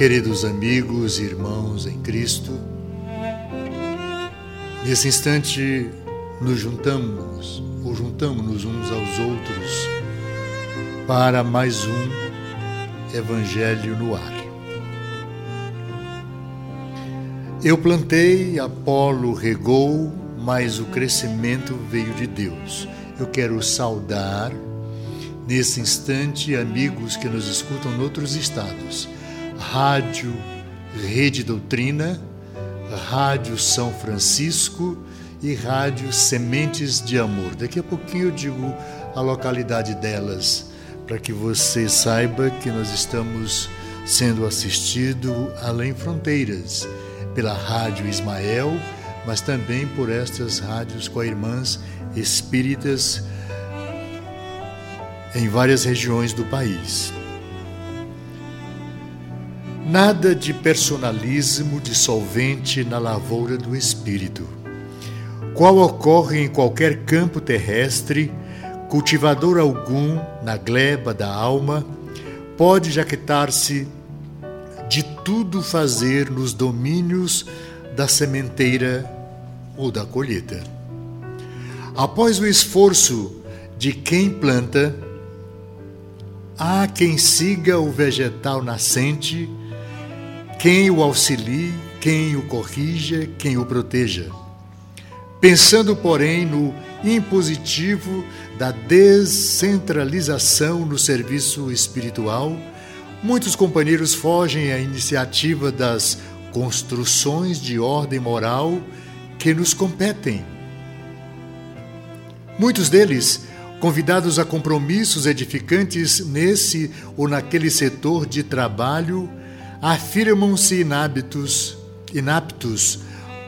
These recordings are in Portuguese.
Queridos amigos e irmãos em Cristo, nesse instante nos juntamos ou juntamos-nos uns aos outros para mais um Evangelho no ar. Eu plantei, Apolo regou, mas o crescimento veio de Deus. Eu quero saudar nesse instante amigos que nos escutam em outros estados Rádio Rede Doutrina, Rádio São Francisco e Rádio Sementes de Amor. Daqui a pouquinho eu digo a localidade delas, para que você saiba que nós estamos sendo assistidos além fronteiras, pela Rádio Ismael, mas também por estas rádios com irmãs espíritas em várias regiões do país. Nada de personalismo dissolvente na lavoura do espírito, qual ocorre em qualquer campo terrestre, cultivador algum na gleba da alma pode jaquetar-se de tudo fazer nos domínios da sementeira ou da colheita. Após o esforço de quem planta, há quem siga o vegetal nascente quem o auxilie, quem o corrija, quem o proteja. Pensando, porém, no impositivo da descentralização no serviço espiritual, muitos companheiros fogem à iniciativa das construções de ordem moral que nos competem. Muitos deles, convidados a compromissos edificantes nesse ou naquele setor de trabalho, afirmam-se inaptos, inaptos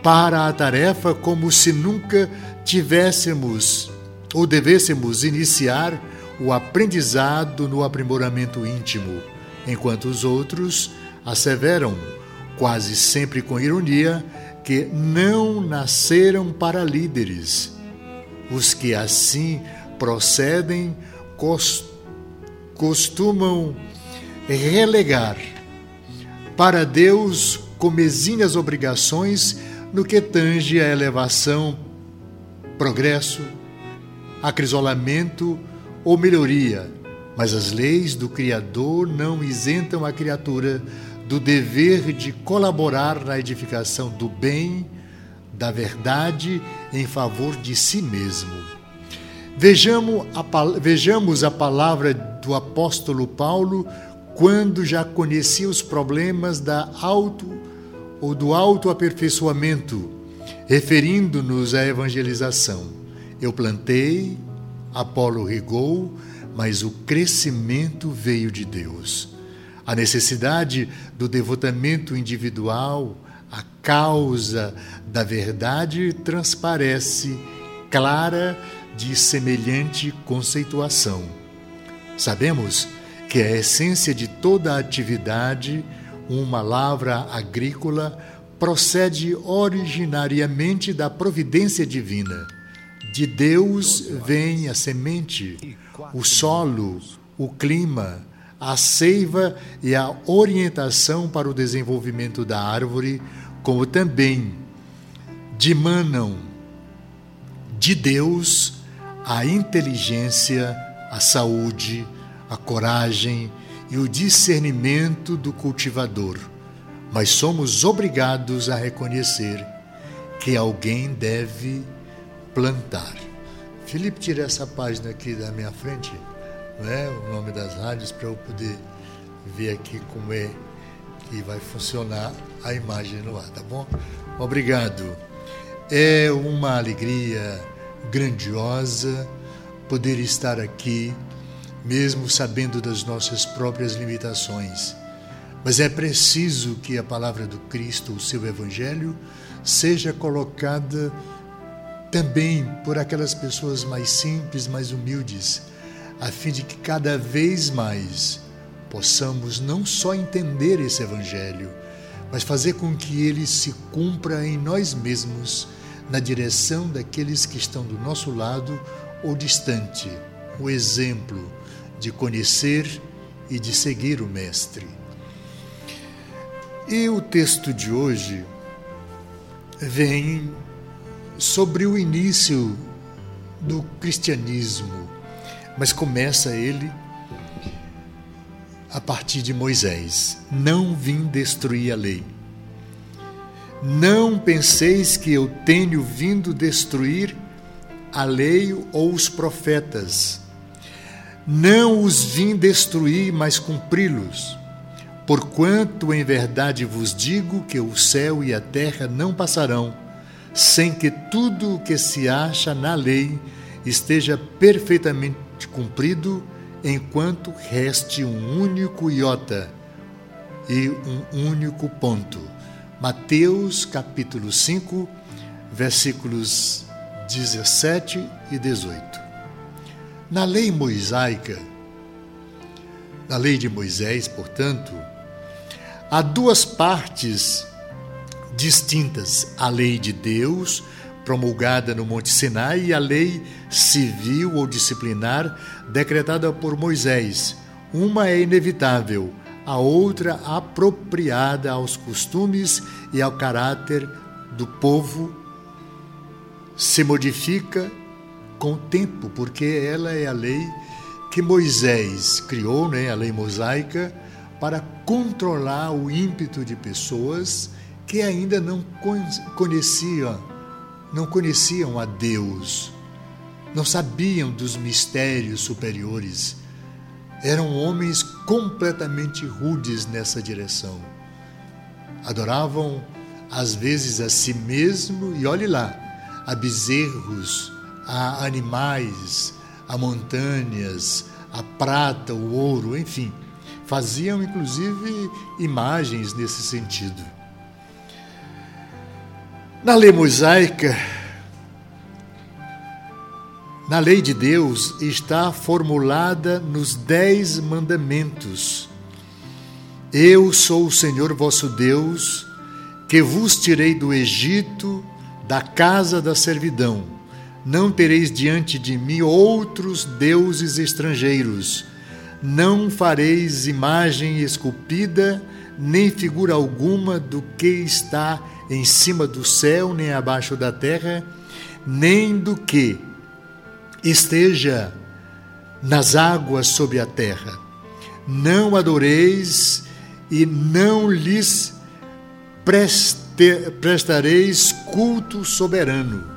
para a tarefa como se nunca tivéssemos ou devêssemos iniciar o aprendizado no aprimoramento íntimo, enquanto os outros asseveram, quase sempre com ironia, que não nasceram para líderes. Os que assim procedem costumam relegar para Deus com exímias obrigações no que tange a elevação, progresso, acrisolamento ou melhoria, mas as leis do Criador não isentam a criatura do dever de colaborar na edificação do bem, da verdade em favor de si mesmo. Vejamos a, vejamos a palavra do apóstolo Paulo quando já conhecia os problemas da auto ou do autoaperfeiçoamento, referindo-nos à evangelização. Eu plantei, Apolo regou, mas o crescimento veio de Deus. A necessidade do devotamento individual, a causa da verdade transparece clara de semelhante conceituação. Sabemos que é a essência de toda atividade, uma lavra agrícola, procede originariamente da providência divina. De Deus vem a semente, o solo, o clima, a seiva e a orientação para o desenvolvimento da árvore, como também dimanam de Deus a inteligência, a saúde, a coragem e o discernimento do cultivador, mas somos obrigados a reconhecer que alguém deve plantar. Felipe, tira essa página aqui da minha frente, não é? o nome das rádios, para eu poder ver aqui como é que vai funcionar a imagem no ar, tá bom? Obrigado. É uma alegria grandiosa poder estar aqui mesmo sabendo das nossas próprias limitações. Mas é preciso que a palavra do Cristo, o seu Evangelho, seja colocada também por aquelas pessoas mais simples, mais humildes, a fim de que cada vez mais possamos não só entender esse Evangelho, mas fazer com que ele se cumpra em nós mesmos, na direção daqueles que estão do nosso lado ou distante. O exemplo de conhecer e de seguir o Mestre. E o texto de hoje vem sobre o início do cristianismo, mas começa ele a partir de Moisés: Não vim destruir a lei. Não penseis que eu tenho vindo destruir a lei ou os profetas. Não os vim destruir, mas cumpri-los. Porquanto em verdade vos digo que o céu e a terra não passarão, sem que tudo o que se acha na lei esteja perfeitamente cumprido, enquanto reste um único iota e um único ponto. Mateus capítulo 5, versículos 17 e 18. Na lei mosaica, na lei de Moisés, portanto, há duas partes distintas: a lei de Deus, promulgada no Monte Sinai, e a lei civil ou disciplinar, decretada por Moisés. Uma é inevitável, a outra apropriada aos costumes e ao caráter do povo, se modifica com o tempo, porque ela é a lei que Moisés criou, né, a lei mosaica, para controlar o ímpeto de pessoas que ainda não conheciam, não conheciam a Deus, não sabiam dos mistérios superiores. Eram homens completamente rudes nessa direção. Adoravam às vezes a si mesmo e olhe lá, a bezerros, a animais, a montanhas, a prata, o ouro, enfim Faziam inclusive imagens nesse sentido. Na lei mosaica, na lei de Deus, está formulada nos Dez Mandamentos. Eu sou o Senhor vosso Deus, que vos tirei do Egito, da casa da servidão. Não tereis diante de mim outros deuses estrangeiros não fareis imagem esculpida, nem figura alguma do que está em cima do céu, nem abaixo da terra, nem do que esteja nas águas sobre a terra. Não adoreis e não lhes preste, prestareis culto soberano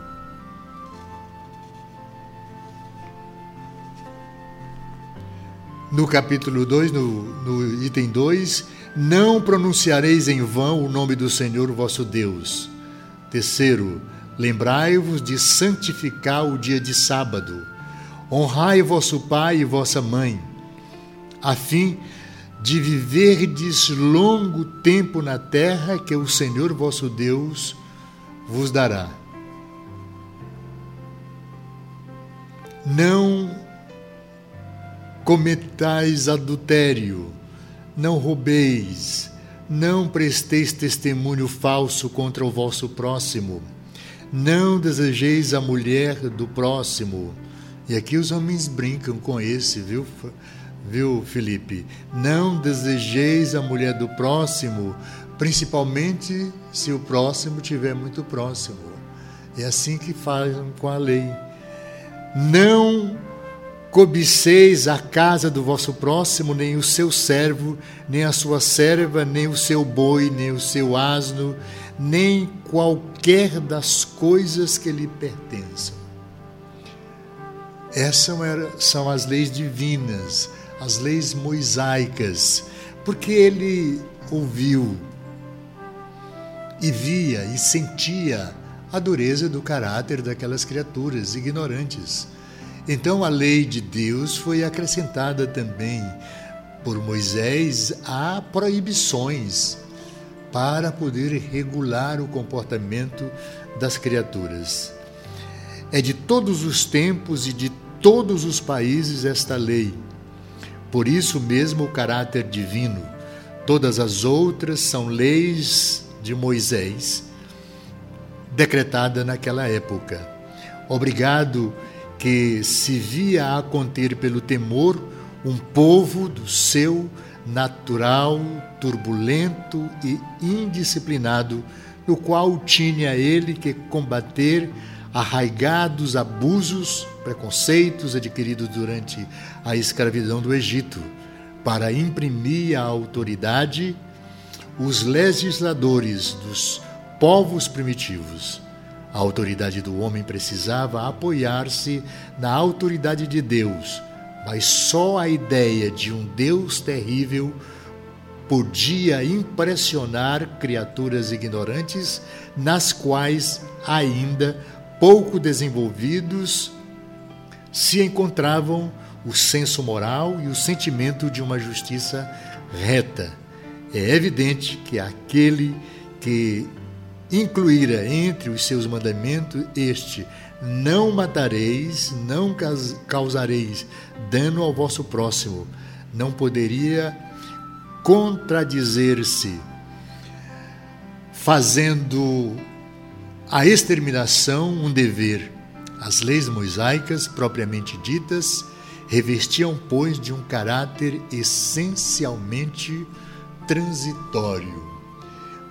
no capítulo 2, no, no item 2, não pronunciareis em vão o nome do Senhor vosso Deus. Terceiro, lembrai-vos de santificar o dia de sábado. Honrai vosso pai e vossa mãe, a fim de viverdes longo tempo na terra que o Senhor vosso Deus vos dará. Não cometais adultério, não roubeis, não presteis testemunho falso contra o vosso próximo, não desejeis a mulher do próximo. E aqui os homens brincam com esse, viu, viu, Felipe? Não desejeis a mulher do próximo, principalmente se o próximo estiver muito próximo. É assim que fazem com a lei. Não cobiceis a casa do vosso próximo, nem o seu servo, nem a sua serva, nem o seu boi, nem o seu asno, nem qualquer das coisas que lhe pertençam. Essas são as leis divinas, as leis mosaicas, porque ele ouviu e via e sentia a dureza do caráter daquelas criaturas ignorantes então a lei de Deus foi acrescentada também por Moisés a proibições para poder regular o comportamento das criaturas. É de todos os tempos e de todos os países esta lei. Por isso mesmo o caráter divino. Todas as outras são leis de Moisés, decretada naquela época. Obrigado que se via a conter pelo temor um povo do seu natural, turbulento e indisciplinado, no qual tinha ele que combater arraigados abusos, preconceitos adquiridos durante a escravidão do Egito, para imprimir a autoridade os legisladores dos povos primitivos. A autoridade do homem precisava apoiar-se na autoridade de Deus, mas só a ideia de um Deus terrível podia impressionar criaturas ignorantes, nas quais ainda pouco desenvolvidos se encontravam o senso moral e o sentimento de uma justiça reta. É evidente que aquele que incluíra entre os seus mandamentos este: não matareis, não causareis dano ao vosso próximo, não poderia contradizer-se, fazendo a exterminação um dever. As leis mosaicas, propriamente ditas, revestiam, pois, de um caráter essencialmente transitório.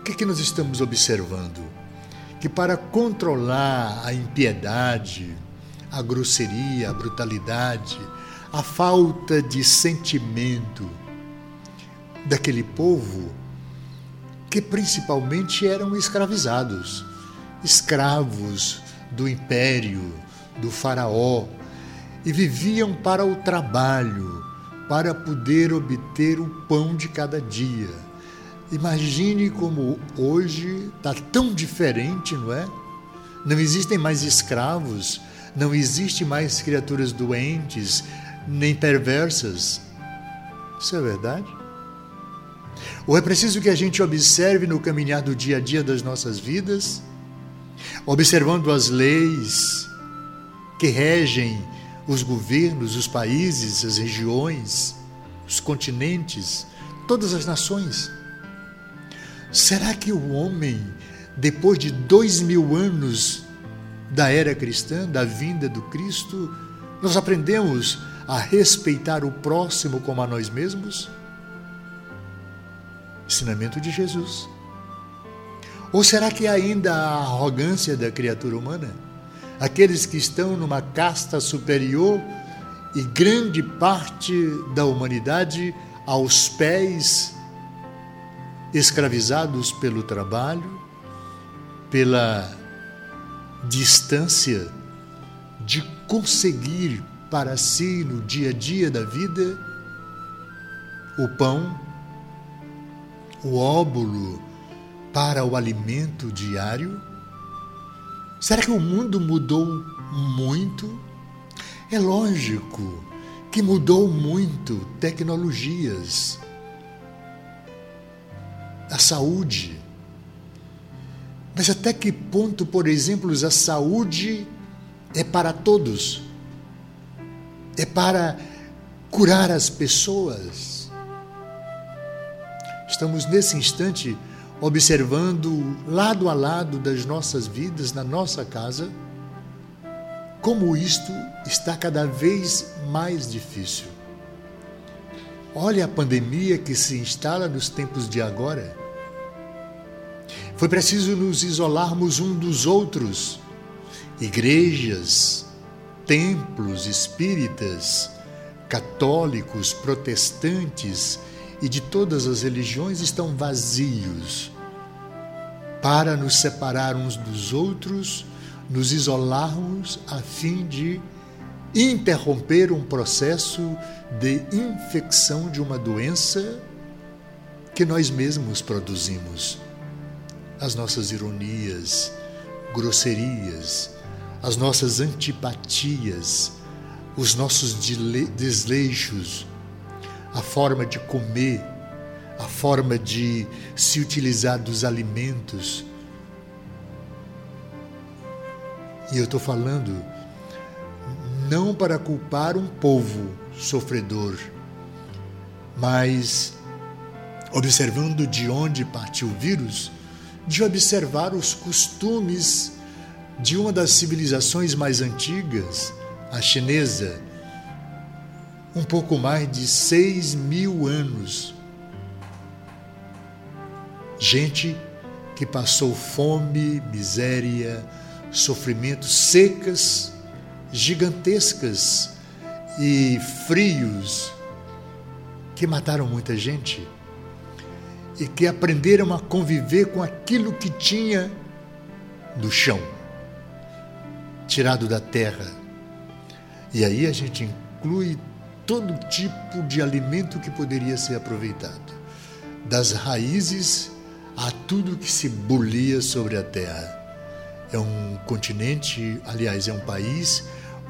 O que, que nós estamos observando? Que para controlar a impiedade, a grosseria, a brutalidade, a falta de sentimento, daquele povo que principalmente eram escravizados, escravos do império, do Faraó, e viviam para o trabalho, para poder obter o pão de cada dia. Imagine como hoje está tão diferente, não é? Não existem mais escravos, não existe mais criaturas doentes, nem perversas. Isso é verdade? Ou é preciso que a gente observe no caminhar do dia a dia das nossas vidas, observando as leis que regem os governos, os países, as regiões, os continentes, todas as nações. Será que o homem, depois de dois mil anos da era cristã, da vinda do Cristo, nós aprendemos a respeitar o próximo como a nós mesmos? ensinamento de Jesus? Ou será que ainda a arrogância da criatura humana? Aqueles que estão numa casta superior e grande parte da humanidade aos pés, escravizados pelo trabalho, pela distância de conseguir para si no dia a dia da vida o pão o óbolo para o alimento diário? Será que o mundo mudou muito? É lógico que mudou muito tecnologias, a saúde. Mas até que ponto, por exemplo, a saúde é para todos? É para curar as pessoas? Estamos nesse instante observando lado a lado das nossas vidas, na nossa casa, como isto está cada vez mais difícil. Olha a pandemia que se instala nos tempos de agora. Foi preciso nos isolarmos um dos outros. Igrejas, templos espíritas, católicos, protestantes, e de todas as religiões estão vazios para nos separar uns dos outros, nos isolarmos a fim de interromper um processo de infecção de uma doença que nós mesmos produzimos. As nossas ironias, grosserias, as nossas antipatias, os nossos desleixos, a forma de comer, a forma de se utilizar dos alimentos. E eu estou falando não para culpar um povo sofredor, mas observando de onde partiu o vírus, de observar os costumes de uma das civilizações mais antigas, a chinesa, um pouco mais de seis mil anos. Gente que passou fome, miséria, sofrimentos, secas, gigantescas e frios, que mataram muita gente e que aprenderam a conviver com aquilo que tinha no chão, tirado da terra. E aí a gente inclui todo tipo de alimento que poderia ser aproveitado, das raízes a tudo que se bulia sobre a terra. É um continente, aliás, é um país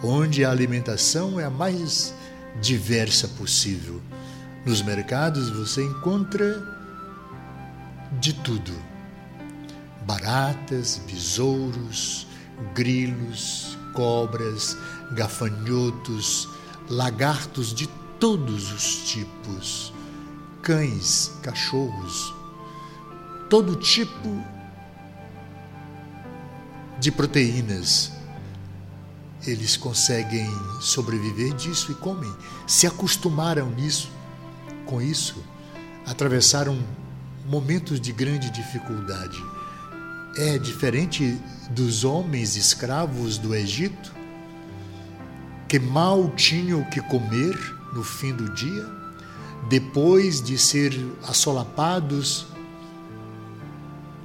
onde a alimentação é a mais diversa possível. Nos mercados você encontra de tudo: baratas, besouros, grilos, cobras, gafanhotos, lagartos de todos os tipos, cães, cachorros, todo tipo de proteínas. Eles conseguem sobreviver disso e comem. Se acostumaram nisso, com isso, atravessaram momentos de grande dificuldade. É diferente dos homens escravos do Egito, que mal tinham o que comer no fim do dia, depois de ser assolapados,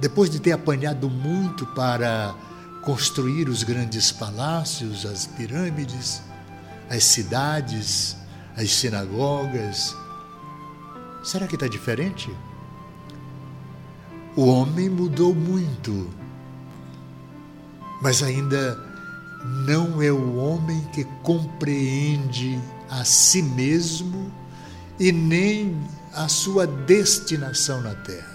depois de ter apanhado muito para construir os grandes palácios, as pirâmides, as cidades, as sinagogas. Será que está diferente? O homem mudou muito, mas ainda não é o homem que compreende a si mesmo e nem a sua destinação na terra.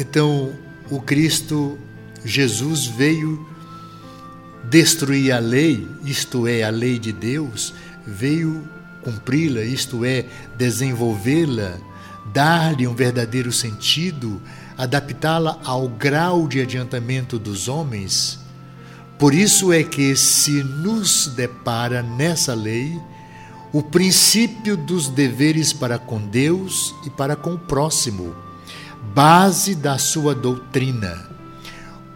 Então, o Cristo Jesus veio destruir a lei, isto é, a lei de Deus, veio cumpri-la, isto é, desenvolvê-la dar-lhe um verdadeiro sentido, adaptá-la ao grau de adiantamento dos homens. Por isso é que se nos depara nessa lei o princípio dos deveres para com Deus e para com o próximo, base da sua doutrina.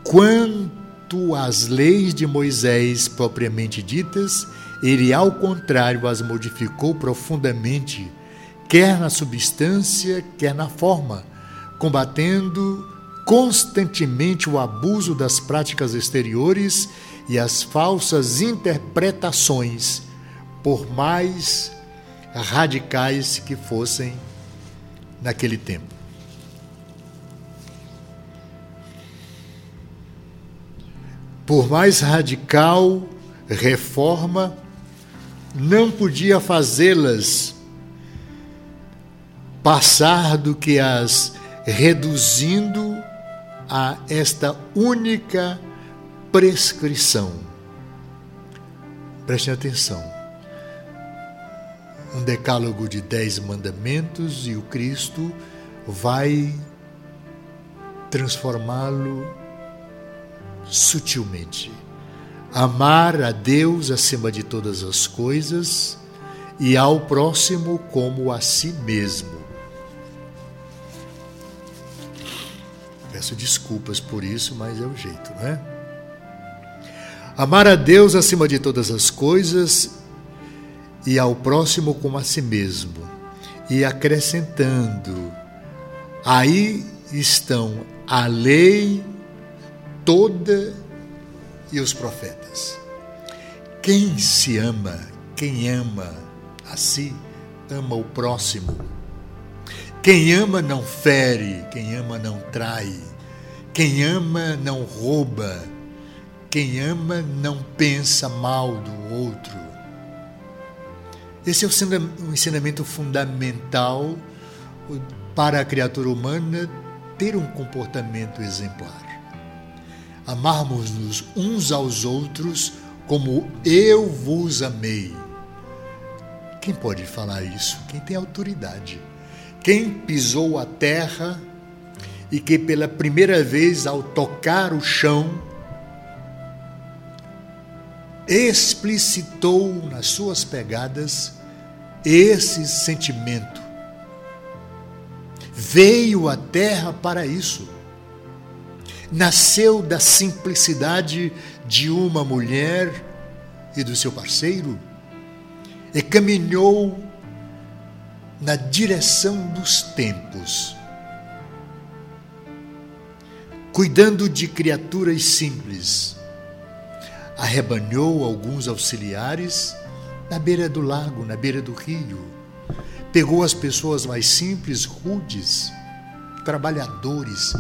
Quanto às leis de Moisés propriamente ditas, ele, ao contrário, as modificou profundamente quer na substância, quer na forma, combatendo constantemente o abuso das práticas exteriores e as falsas interpretações, por mais radicais que fossem naquele tempo. Por mais radical reforma, não podia fazê-las passar do que as reduzindo a esta única prescrição. Prestem atenção. Um decálogo de dez mandamentos e o Cristo vai transformá-lo sutilmente. Amar a Deus acima de todas as coisas e ao próximo como a si mesmo. Peço desculpas por isso, mas é o jeito, não é? Amar a Deus acima de todas as coisas e ao próximo como a si mesmo. E acrescentando, aí estão a lei toda e os profetas. Quem se ama, quem ama a si, ama o próximo. Quem ama não fere, quem ama não trai. Quem ama não rouba, quem ama não pensa mal do outro. Esse é o ensinamento fundamental para a criatura humana ter um comportamento exemplar. Amarmos-nos uns aos outros como eu vos amei. Quem pode falar isso? Quem tem autoridade. Quem pisou a terra e que pela primeira vez, ao tocar o chão, explicitou nas suas pegadas esse sentimento veio à terra para isso. Nasceu da simplicidade de uma mulher e do seu parceiro e caminhou na direção dos tempos, cuidando de criaturas simples. Arrebanhou alguns auxiliares na beira do lago, na beira do rio. Pegou as pessoas mais simples, rudes, trabalhadores,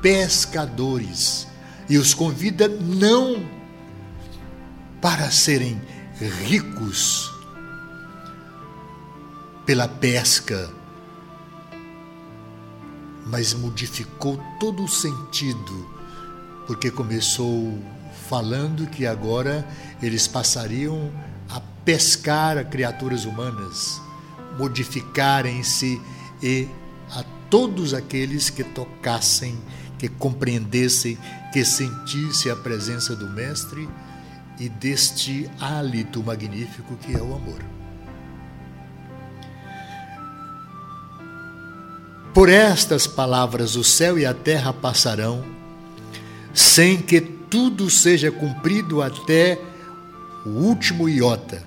pescadores, e os convida não para serem ricos pela pesca, mas modificou todo o sentido, porque começou falando que agora eles passariam a pescar criaturas humanas, modificarem-se e a todos aqueles que tocassem, que compreendessem, que sentissem a presença do Mestre e deste hálito magnífico que é o amor. Por estas palavras o céu e a terra passarão, sem que tudo seja cumprido até o último iota.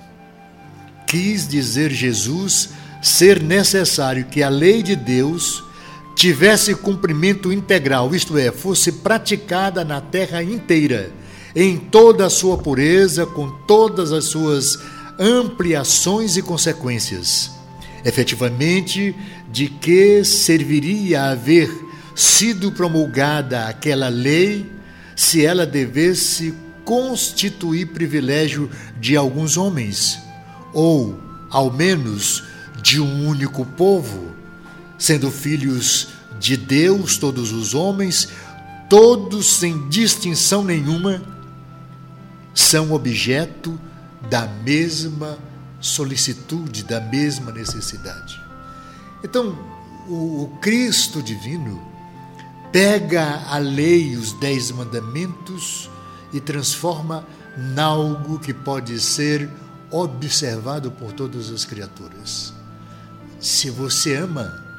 Quis dizer Jesus ser necessário que a lei de Deus tivesse cumprimento integral, isto é, fosse praticada na terra inteira, em toda a sua pureza, com todas as suas ampliações e consequências. Efetivamente, de que serviria haver sido promulgada aquela lei se ela devesse constituir privilégio de alguns homens, ou, ao menos, de um único povo, sendo filhos de Deus todos os homens, todos sem distinção nenhuma, são objeto da mesma solicitude, da mesma necessidade. Então, o, o Cristo divino pega a lei, os dez mandamentos e transforma em algo que pode ser observado por todas as criaturas. Se você ama,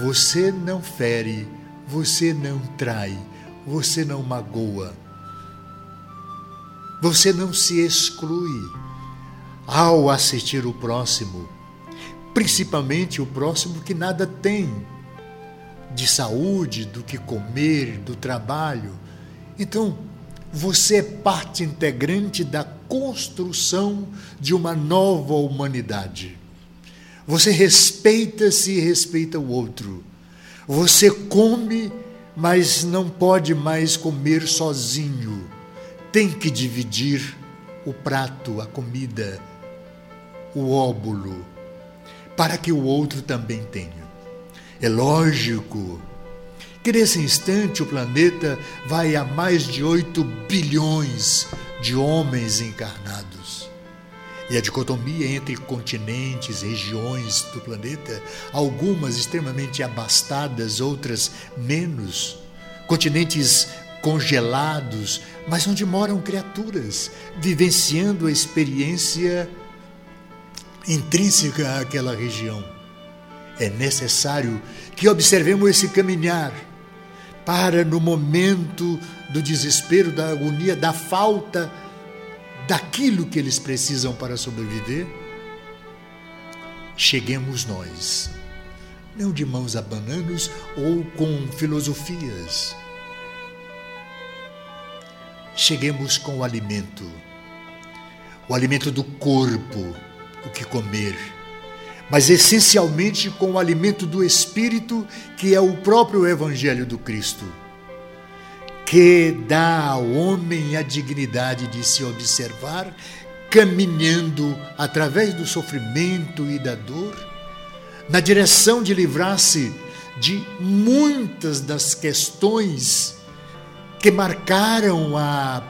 você não fere, você não trai, você não magoa, você não se exclui ao assistir o próximo principalmente o próximo que nada tem de saúde, do que comer, do trabalho. Então, você é parte integrante da construção de uma nova humanidade. Você respeita-se e respeita o outro. Você come, mas não pode mais comer sozinho. Tem que dividir o prato, a comida, o óbulo para que o outro também tenha. É lógico que nesse instante o planeta vai a mais de 8 bilhões de homens encarnados. E a dicotomia entre continentes, regiões do planeta, algumas extremamente abastadas, outras menos, continentes congelados, mas onde moram criaturas, vivenciando a experiência intrínseca àquela região. É necessário que observemos esse caminhar para, no momento do desespero, da agonia, da falta daquilo que eles precisam para sobreviver, cheguemos nós, não de mãos a bananos ou com filosofias. Cheguemos com o alimento, o alimento do corpo, o que comer, mas essencialmente com o alimento do Espírito, que é o próprio Evangelho do Cristo, que dá ao homem a dignidade de se observar caminhando através do sofrimento e da dor, na direção de livrar-se de muitas das questões que marcaram a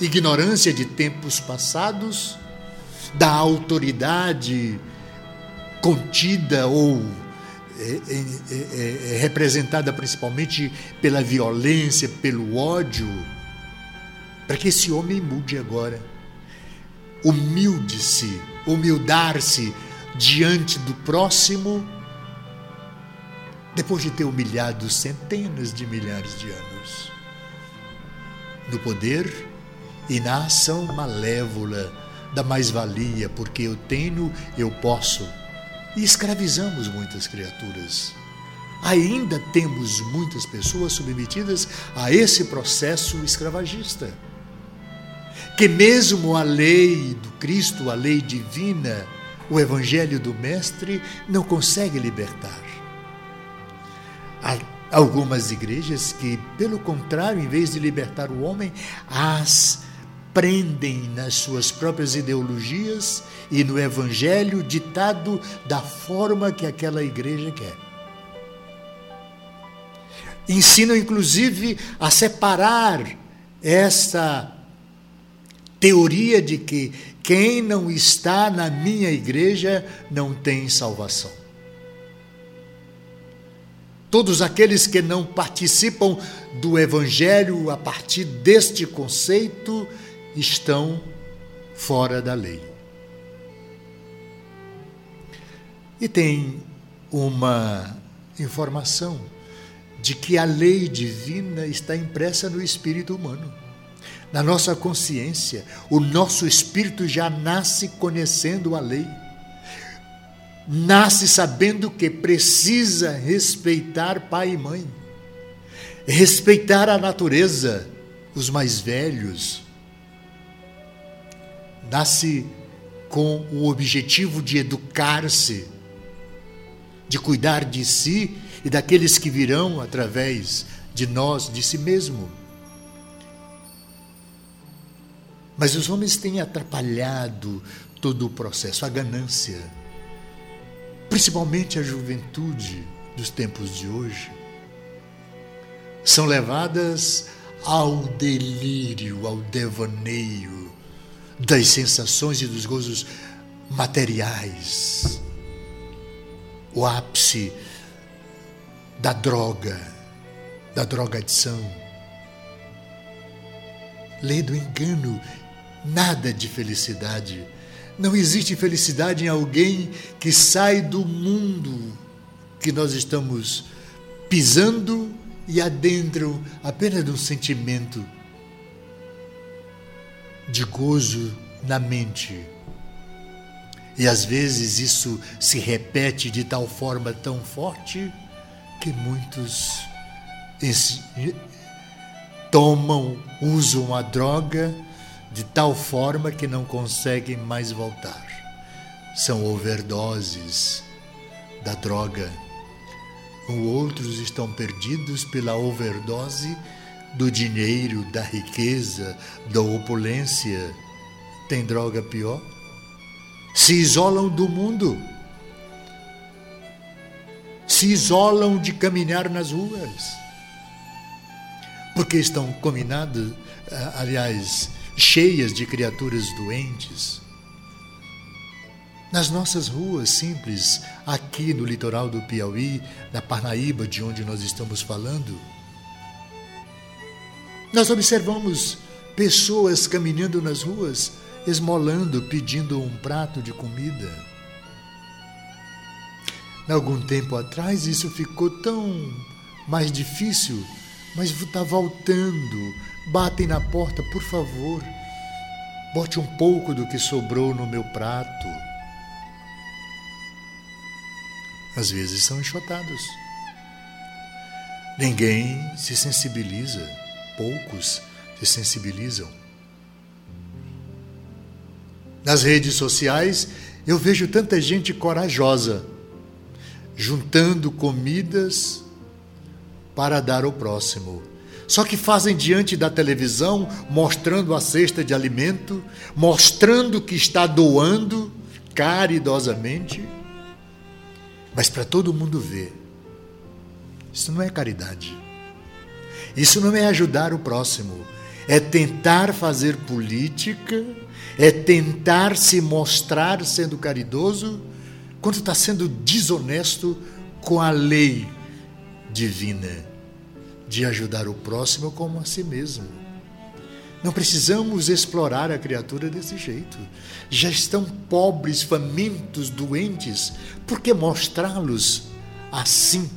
ignorância de tempos passados da autoridade contida ou é, é, é, representada principalmente pela violência, pelo ódio, para que esse homem mude agora. Humilde-se, humildar-se diante do próximo depois de ter humilhado centenas de milhares de anos, no poder e na ação malévola da mais-valia, porque eu tenho, eu posso. E escravizamos muitas criaturas. Ainda temos muitas pessoas submetidas a esse processo escravagista. Que mesmo a lei do Cristo, a lei divina, o evangelho do Mestre, não consegue libertar. Há algumas igrejas que, pelo contrário, em vez de libertar o homem, as prendem nas suas próprias ideologias e no evangelho ditado da forma que aquela igreja quer. Ensinam, inclusive, a separar essa teoria de que quem não está na minha igreja não tem salvação. Todos aqueles que não participam do Evangelho a partir deste conceito estão fora da lei. E tem uma informação de que a lei divina está impressa no espírito humano. Na nossa consciência, o nosso espírito já nasce conhecendo a lei. Nasce sabendo que precisa respeitar pai e mãe, respeitar a natureza, os mais velhos, nasce com o objetivo de educar-se, de cuidar de si e daqueles que virão através de nós, de si mesmo. Mas os homens têm atrapalhado todo o processo, a ganância, principalmente a juventude dos tempos de hoje, são levadas ao delírio, ao devaneio, das sensações e dos gozos materiais. O ápice da droga, da drogadição. Lei do engano, nada de felicidade. Não existe felicidade em alguém que sai do mundo que nós estamos pisando e adentram apenas de um sentimento de gozo na mente. E às vezes isso se repete de tal forma tão forte que muitos tomam, usam a droga de tal forma que não conseguem mais voltar. São overdoses da droga. Outros estão perdidos pela overdose do dinheiro, da riqueza, da opulência. Tem droga pior? Se isolam do mundo. Se isolam de caminhar nas ruas. Porque estão combinados, eh, aliás, cheias de criaturas doentes. Nas nossas ruas simples, aqui no litoral do Piauí, na Parnaíba, de onde nós estamos falando, nós observamos pessoas caminhando nas ruas, esmolando, pedindo um prato de comida. Algum tempo atrás isso ficou tão mais difícil, mas está voltando. Batem na porta, por favor, bote um pouco do que sobrou no meu prato. Às vezes são enxotados. Ninguém se sensibiliza poucos se sensibilizam. Nas redes sociais, eu vejo tanta gente corajosa, juntando comidas para dar ao próximo. Só que fazem diante da televisão, mostrando a cesta de alimento, mostrando que está doando caridosamente, mas para todo mundo ver. Isso não é caridade. Isso não é ajudar o próximo, é tentar fazer política, é tentar se mostrar sendo caridoso, quando está sendo desonesto com a lei divina de ajudar o próximo como a si mesmo. Não precisamos explorar a criatura desse jeito. Já estão pobres, famintos, doentes, por que mostrá-los assim?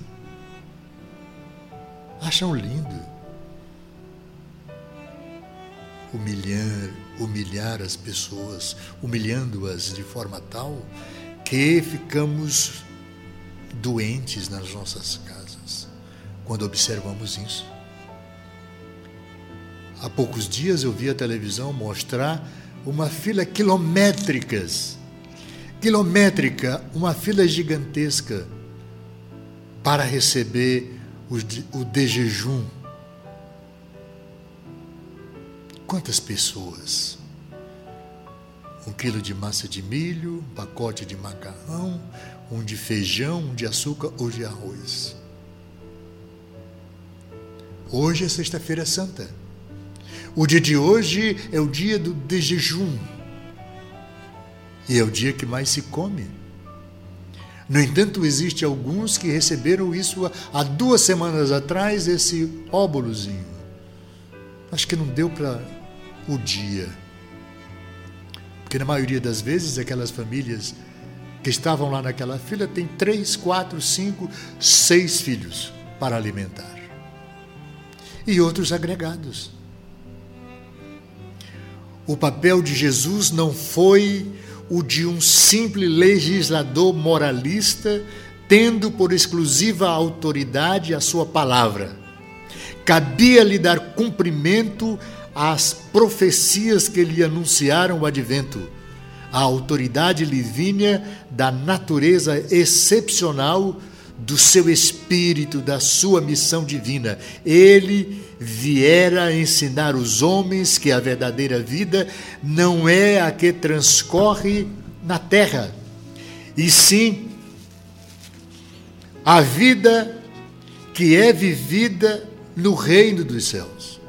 acham lindo humilhar, humilhar as pessoas, humilhando-as de forma tal que ficamos doentes nas nossas casas quando observamos isso. Há poucos dias eu vi a televisão mostrar uma fila quilométricas, quilométrica, uma fila gigantesca para receber o de, o de jejum. Quantas pessoas? Um quilo de massa de milho, um pacote de macarrão, um de feijão, um de açúcar ou de arroz. Hoje é Sexta-feira Santa. O dia de hoje é o dia do de jejum. E é o dia que mais se come. No entanto, existe alguns que receberam isso há duas semanas atrás, esse óbolozinho. Acho que não deu para o dia. Porque na maioria das vezes aquelas famílias que estavam lá naquela fila têm três, quatro, cinco, seis filhos para alimentar. E outros agregados. O papel de Jesus não foi o de um simples legislador moralista, tendo por exclusiva autoridade a sua palavra. Cabia-lhe dar cumprimento às profecias que lhe anunciaram o advento, a autoridade livínea da natureza excepcional do seu espírito, da sua missão divina. Ele viera ensinar os homens que a verdadeira vida não é a que transcorre na terra, e sim a vida que é vivida no reino dos céus,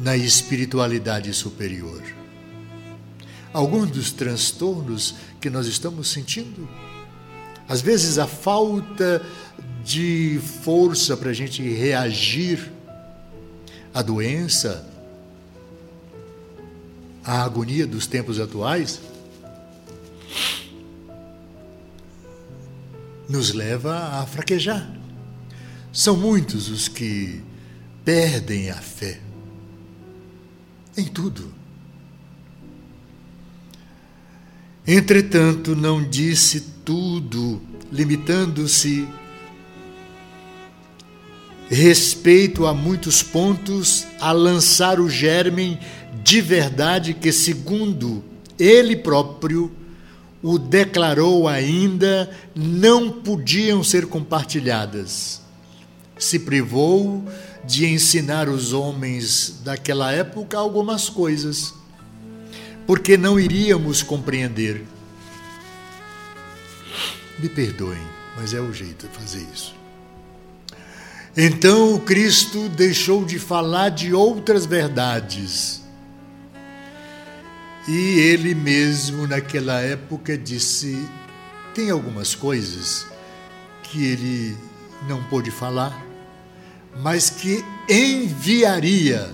na espiritualidade superior. Alguns dos transtornos que nós estamos sentindo às vezes a falta de força para a gente reagir à doença, à agonia dos tempos atuais, nos leva a fraquejar. São muitos os que perdem a fé em tudo. Entretanto, não disse tudo, limitando-se respeito a muitos pontos a lançar o germen de verdade que, segundo ele próprio o declarou ainda, não podiam ser compartilhadas. Se privou de ensinar os homens daquela época algumas coisas porque não iríamos compreender. Me perdoem, mas é o jeito de fazer isso. Então o Cristo deixou de falar de outras verdades. E ele mesmo, naquela época, disse: tem algumas coisas que ele não pôde falar, mas que enviaria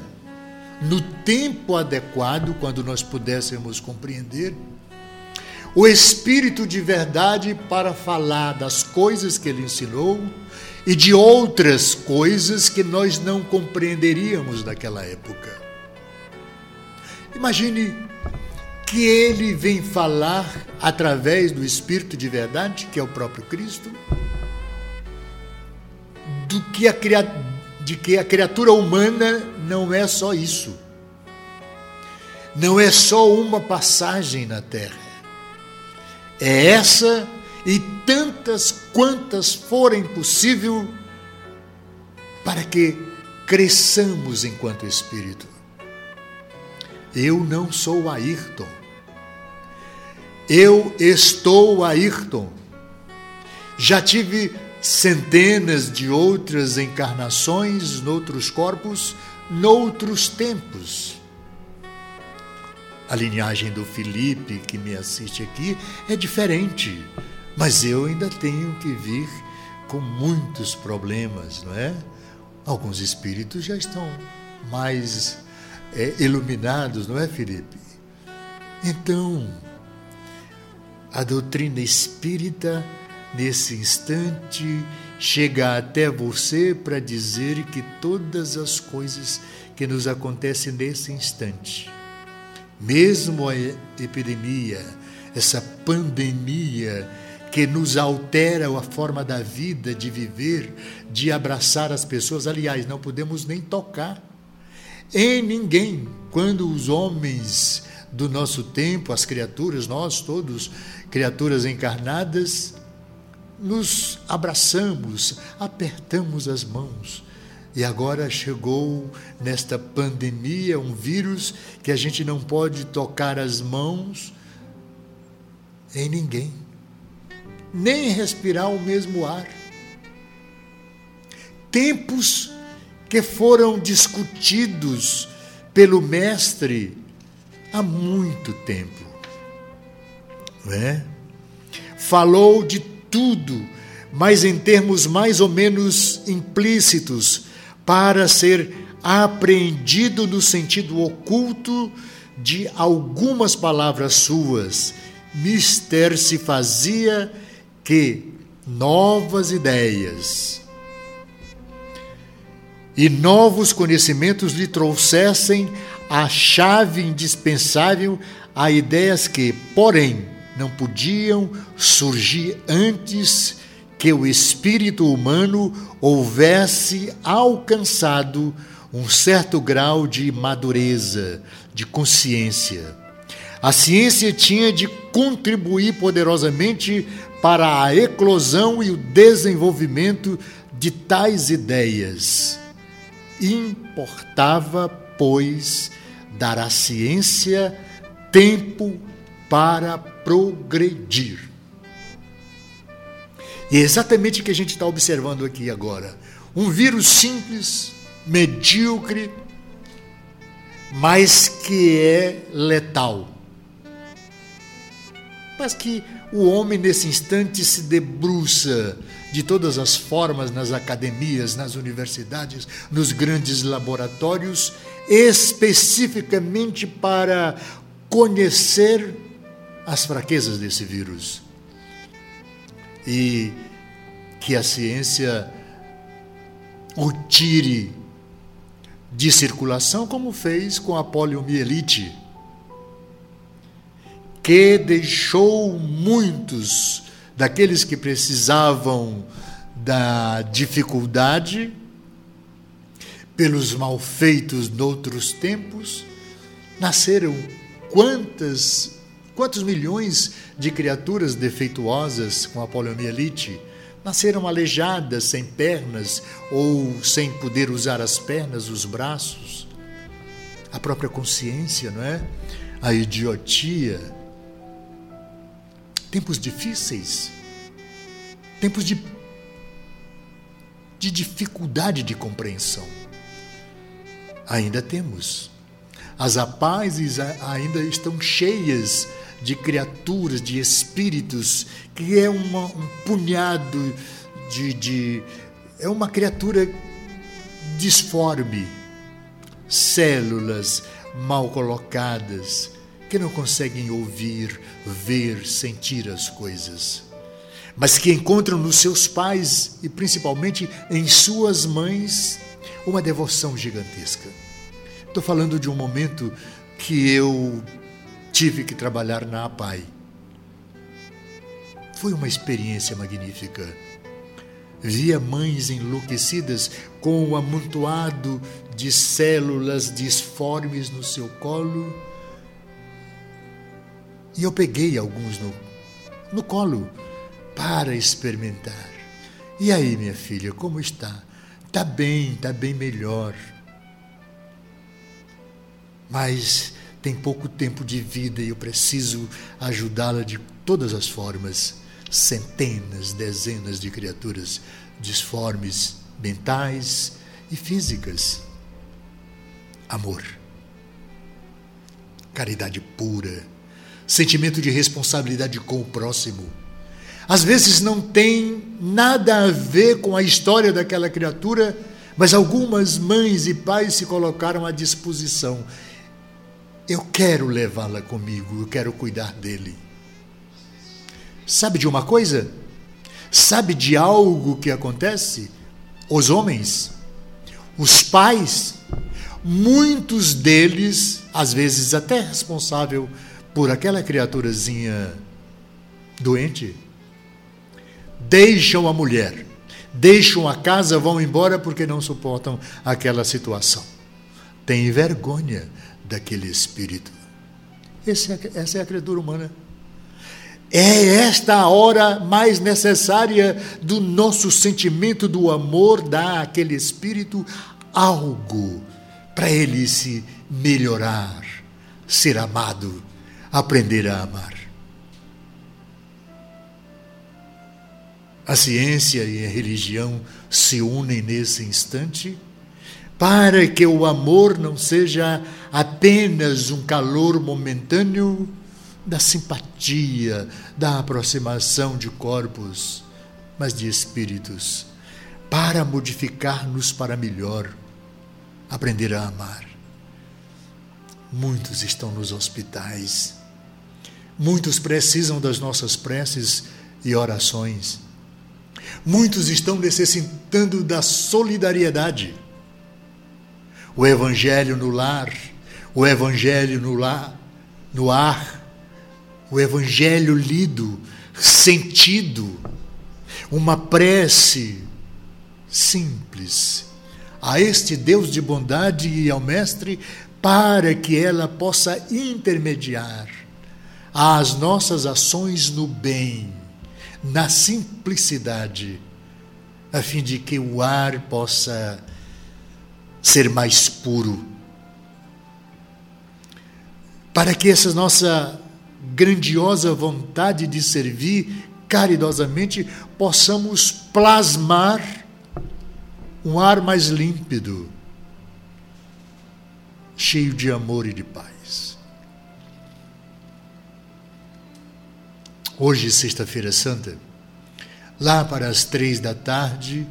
no tempo adequado, quando nós pudéssemos compreender, o Espírito de verdade para falar das coisas que ele ensinou e de outras coisas que nós não compreenderíamos naquela época. Imagine que ele vem falar através do Espírito de verdade, que é o próprio Cristo, do que a criatura de que a criatura humana não é só isso. Não é só uma passagem na terra. É essa e tantas quantas forem possível para que cresçamos enquanto espírito. Eu não sou Ayrton. Eu estou Ayrton. Já tive centenas de outras encarnações noutros corpos, noutros tempos. A linhagem do Felipe, que me assiste aqui, é diferente, mas eu ainda tenho que vir com muitos problemas, não é? Alguns espíritos já estão mais é, iluminados, não é, Felipe? Então, a doutrina espírita nesse instante, chega até você para dizer que todas as coisas que nos acontecem nesse instante, mesmo a epidemia, essa pandemia que nos altera a forma da vida, de viver, de abraçar as pessoas, aliás, não podemos nem tocar em ninguém. Quando os homens do nosso tempo, as criaturas, nós todos, criaturas encarnadas, nos abraçamos, apertamos as mãos. E agora chegou nesta pandemia um vírus que a gente não pode tocar as mãos em ninguém, nem respirar o mesmo ar. Tempos que foram discutidos pelo Mestre há muito tempo. Não é? Falou de tudo, mas em termos mais ou menos implícitos, para ser apreendido no sentido oculto de algumas palavras suas. Mister se fazia que novas ideias e novos conhecimentos lhe trouxessem a chave indispensável a ideias que, porém, não podiam surgir antes que o espírito humano houvesse alcançado um certo grau de madureza, de consciência. A ciência tinha de contribuir poderosamente para a eclosão e o desenvolvimento de tais ideias. Importava, pois, dar à ciência tempo para progredir. E é exatamente o que a gente está observando aqui agora. Um vírus simples, medíocre, mas que é letal. Mas que o homem, nesse instante, se debruça de todas as formas nas academias, nas universidades, nos grandes laboratórios, especificamente para conhecer as fraquezas desse vírus. E que a ciência o tire de circulação, como fez com a poliomielite, que deixou muitos daqueles que precisavam da dificuldade pelos malfeitos noutros tempos, nasceram quantas quantos milhões de criaturas defeituosas com a poliomielite nasceram aleijadas, sem pernas ou sem poder usar as pernas, os braços, a própria consciência, não é? A idiotia. Tempos difíceis, tempos de, de dificuldade de compreensão. Ainda temos. As apazes ainda estão cheias de criaturas, de espíritos, que é uma, um punhado de, de. É uma criatura disforme, células mal colocadas, que não conseguem ouvir, ver, sentir as coisas, mas que encontram nos seus pais e principalmente em suas mães uma devoção gigantesca. Estou falando de um momento que eu tive que trabalhar na APAI. Foi uma experiência magnífica. Via mães enlouquecidas com o amontoado de células disformes no seu colo. E eu peguei alguns no, no colo para experimentar. E aí, minha filha, como está? Está bem, está bem melhor. Mas tem pouco tempo de vida e eu preciso ajudá-la de todas as formas. Centenas, dezenas de criaturas disformes, mentais e físicas. Amor, caridade pura, sentimento de responsabilidade com o próximo. Às vezes não tem nada a ver com a história daquela criatura, mas algumas mães e pais se colocaram à disposição eu quero levá-la comigo, eu quero cuidar dele. Sabe de uma coisa? sabe de algo que acontece? Os homens, os pais, muitos deles, às vezes até responsável por aquela criaturazinha doente, deixam a mulher, deixam a casa, vão embora porque não suportam aquela situação. Têm vergonha daquele espírito. É, essa é a criatura humana. É esta a hora mais necessária do nosso sentimento do amor, dar àquele espírito algo para ele se melhorar, ser amado, aprender a amar. A ciência e a religião se unem nesse instante para que o amor não seja apenas um calor momentâneo da simpatia, da aproximação de corpos, mas de espíritos, para modificar-nos para melhor, aprender a amar. Muitos estão nos hospitais, muitos precisam das nossas preces e orações, muitos estão necessitando da solidariedade. O Evangelho no lar, o Evangelho no, lar, no ar, o Evangelho lido, sentido, uma prece simples a este Deus de bondade e ao Mestre para que ela possa intermediar as nossas ações no bem, na simplicidade, a fim de que o ar possa ser mais puro. Para que essa nossa grandiosa vontade de servir caridosamente possamos plasmar um ar mais límpido, cheio de amor e de paz. Hoje, sexta-feira santa, lá para as três da tarde,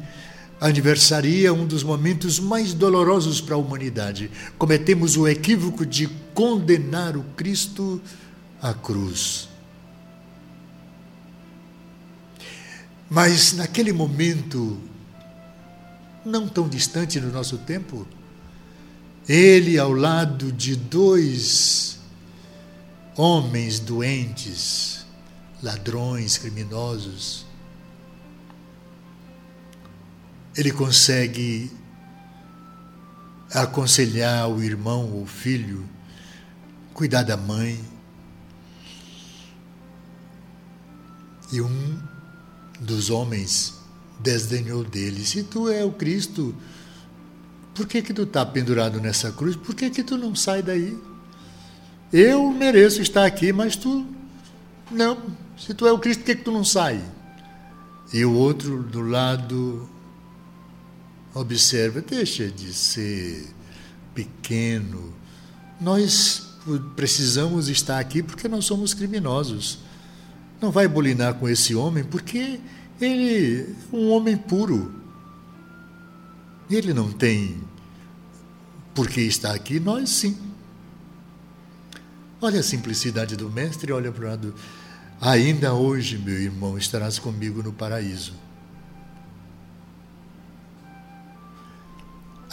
aniversaria um dos momentos mais dolorosos para a humanidade. Cometemos o equívoco de condenar o Cristo à cruz. Mas naquele momento, não tão distante no nosso tempo, ele ao lado de dois homens doentes, ladrões, criminosos, ele consegue aconselhar o irmão ou filho, cuidar da mãe. E um dos homens desdenhou dele. Se tu é o Cristo, por que que tu está pendurado nessa cruz? Por que que tu não sai daí? Eu mereço estar aqui, mas tu não. Se tu é o Cristo, por que que tu não sai? E o outro do lado observa, deixa de ser pequeno. Nós precisamos estar aqui porque nós somos criminosos. Não vai bolinar com esse homem porque ele é um homem puro. Ele não tem por que estar aqui, nós sim. Olha a simplicidade do mestre, olha para o lado. Ainda hoje, meu irmão, estarás comigo no paraíso.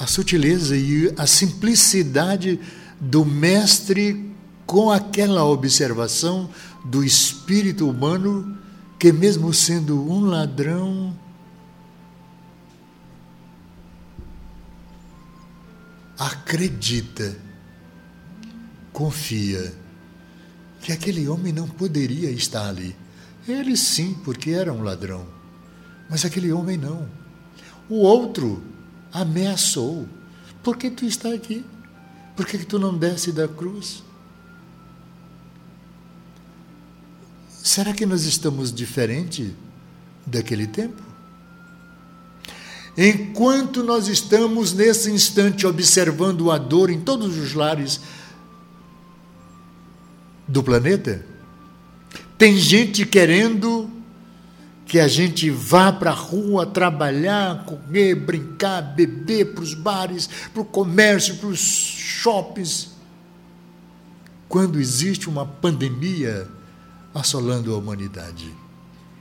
A sutileza e a simplicidade do mestre com aquela observação do espírito humano que, mesmo sendo um ladrão, acredita, confia que aquele homem não poderia estar ali. Ele sim, porque era um ladrão, mas aquele homem não. O outro ameaçou. Por que tu está aqui? Por que tu não desce da cruz? Será que nós estamos diferente daquele tempo? Enquanto nós estamos nesse instante observando a dor em todos os lares do planeta, tem gente querendo que a gente vá para a rua trabalhar, comer, brincar, beber para os bares, para o comércio, para os shoppings. Quando existe uma pandemia assolando a humanidade.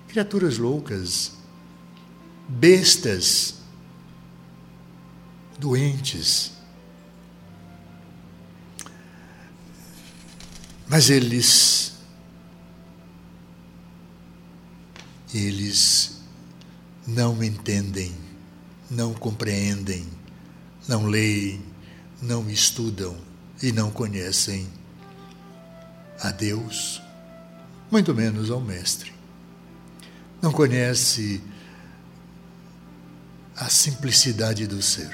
Criaturas loucas, bestas, doentes. Mas eles eles não entendem, não compreendem, não leem, não estudam e não conhecem a Deus, muito menos ao Mestre. Não conhece a simplicidade do ser,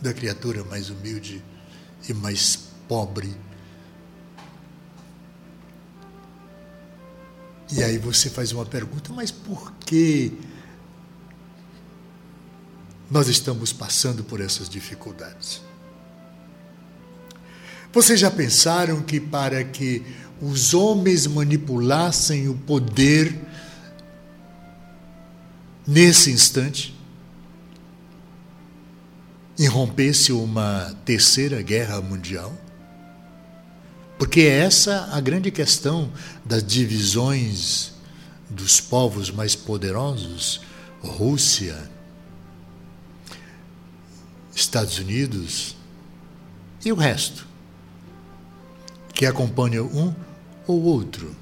da criatura mais humilde e mais pobre E aí você faz uma pergunta, mas por que nós estamos passando por essas dificuldades? Vocês já pensaram que para que os homens manipulassem o poder nesse instante, irrompesse uma terceira guerra mundial? Porque é essa a grande questão das divisões dos povos mais poderosos, Rússia, Estados Unidos e o resto, que acompanha um ou outro.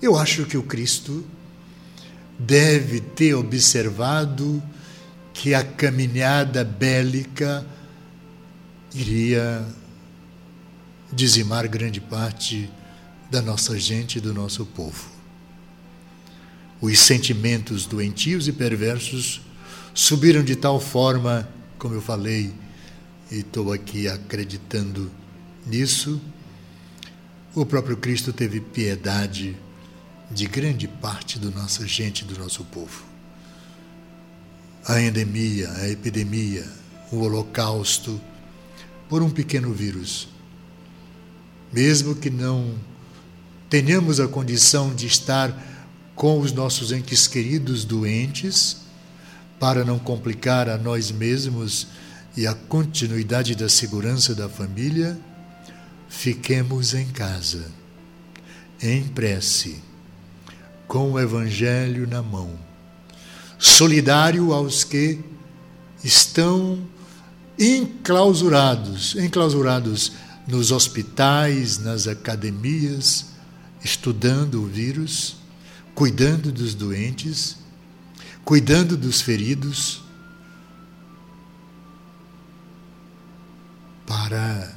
Eu acho que o Cristo deve ter observado que a caminhada bélica iria dizimar grande parte da nossa gente e do nosso povo. Os sentimentos doentios e perversos subiram de tal forma, como eu falei, e estou aqui acreditando nisso, o próprio Cristo teve piedade de grande parte da nossa gente, do nosso povo. A endemia, a epidemia, o holocausto, por um pequeno vírus mesmo que não tenhamos a condição de estar com os nossos entes queridos doentes, para não complicar a nós mesmos e a continuidade da segurança da família, fiquemos em casa, em prece, com o Evangelho na mão, solidário aos que estão enclausurados, enclausurados nos hospitais, nas academias, estudando o vírus, cuidando dos doentes, cuidando dos feridos, para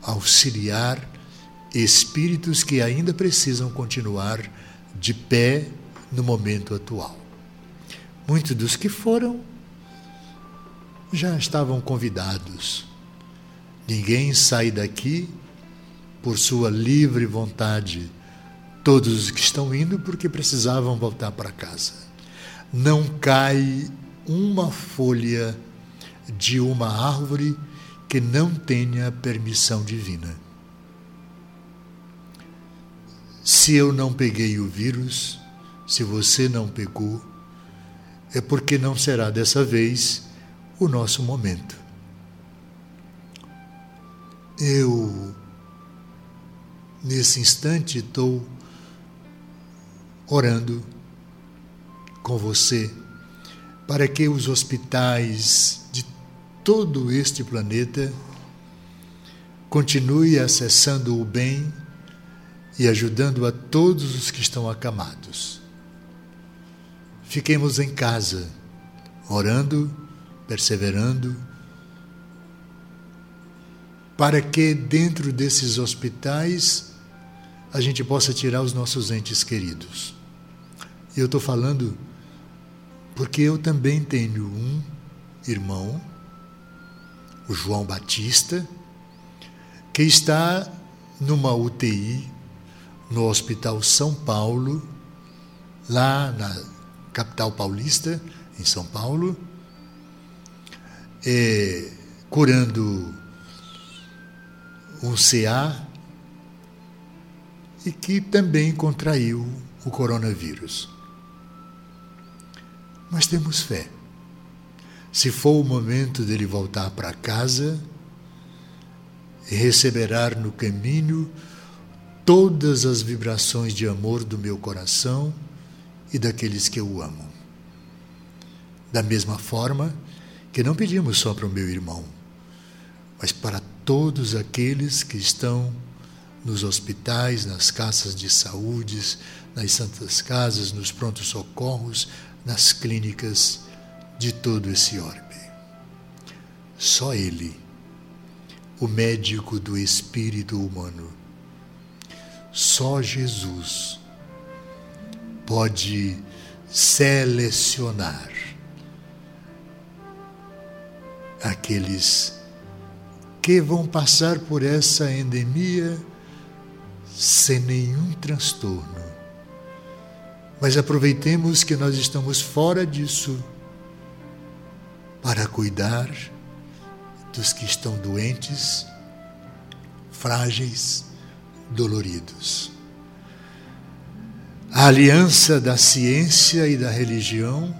auxiliar espíritos que ainda precisam continuar de pé no momento atual. Muitos dos que foram já estavam convidados Ninguém sai daqui por sua livre vontade. Todos os que estão indo porque precisavam voltar para casa. Não cai uma folha de uma árvore que não tenha permissão divina. Se eu não peguei o vírus, se você não pegou, é porque não será dessa vez o nosso momento eu, nesse instante, estou orando com você para que os hospitais de todo este planeta continuem acessando o bem e ajudando a todos os que estão acamados. Fiquemos em casa, orando, perseverando para que dentro desses hospitais a gente possa tirar os nossos entes queridos. E eu estou falando porque eu também tenho um irmão, o João Batista, que está numa UTI no Hospital São Paulo, lá na capital paulista, em São Paulo, é, curando um CA e que também contraiu o coronavírus. Mas temos fé. Se for o momento dele voltar para casa, receberá no caminho todas as vibrações de amor do meu coração e daqueles que o amam. Da mesma forma que não pedimos só para o meu irmão, mas para todos aqueles que estão nos hospitais, nas casas de saúde, nas santas casas, nos prontos socorros, nas clínicas de todo esse orbe. Só Ele, o médico do espírito humano, só Jesus pode selecionar aqueles que vão passar por essa endemia sem nenhum transtorno. Mas aproveitemos que nós estamos fora disso para cuidar dos que estão doentes, frágeis, doloridos. A aliança da ciência e da religião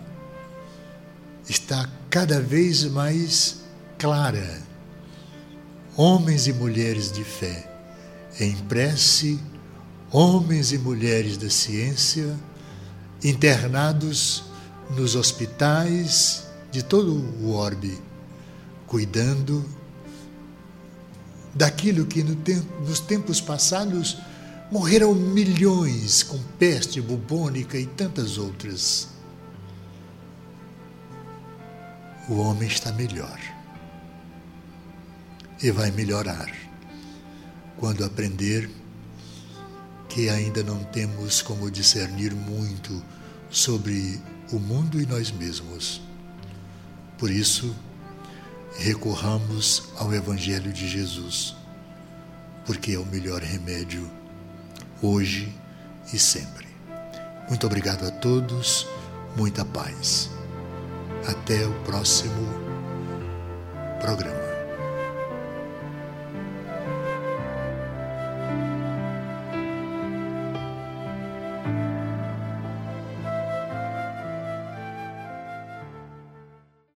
está cada vez mais clara. Homens e mulheres de fé, em prece, homens e mulheres da ciência, internados nos hospitais de todo o orbe cuidando daquilo que nos tempos passados morreram milhões com peste bubônica e tantas outras. O homem está melhor e vai melhorar quando aprender que ainda não temos como discernir muito sobre o mundo e nós mesmos. Por isso, recorramos ao Evangelho de Jesus, porque é o melhor remédio hoje e sempre. Muito obrigado a todos, muita paz. Até o próximo programa.